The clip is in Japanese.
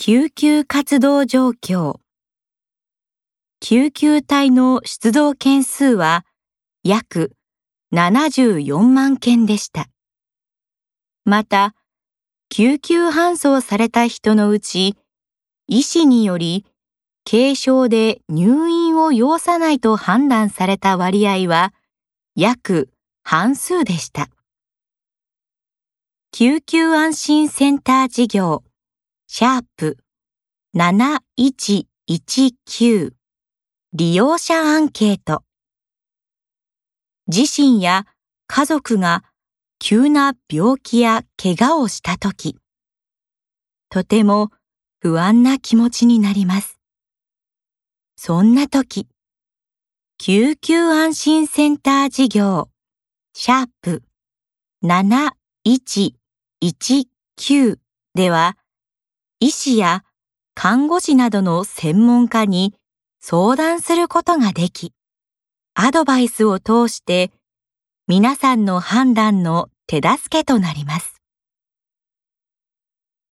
救急活動状況救急隊の出動件数は約74万件でした。また、救急搬送された人のうち、医師により軽症で入院を要さないと判断された割合は約半数でした。救急安心センター事業シャープ。7119利用者アンケート。自身や家族が急な病気や怪我をしたとき、とても不安な気持ちになります。そんなとき、救急安心センター事業。シャープ。7119では、医師や看護師などの専門家に相談することができ、アドバイスを通して皆さんの判断の手助けとなります。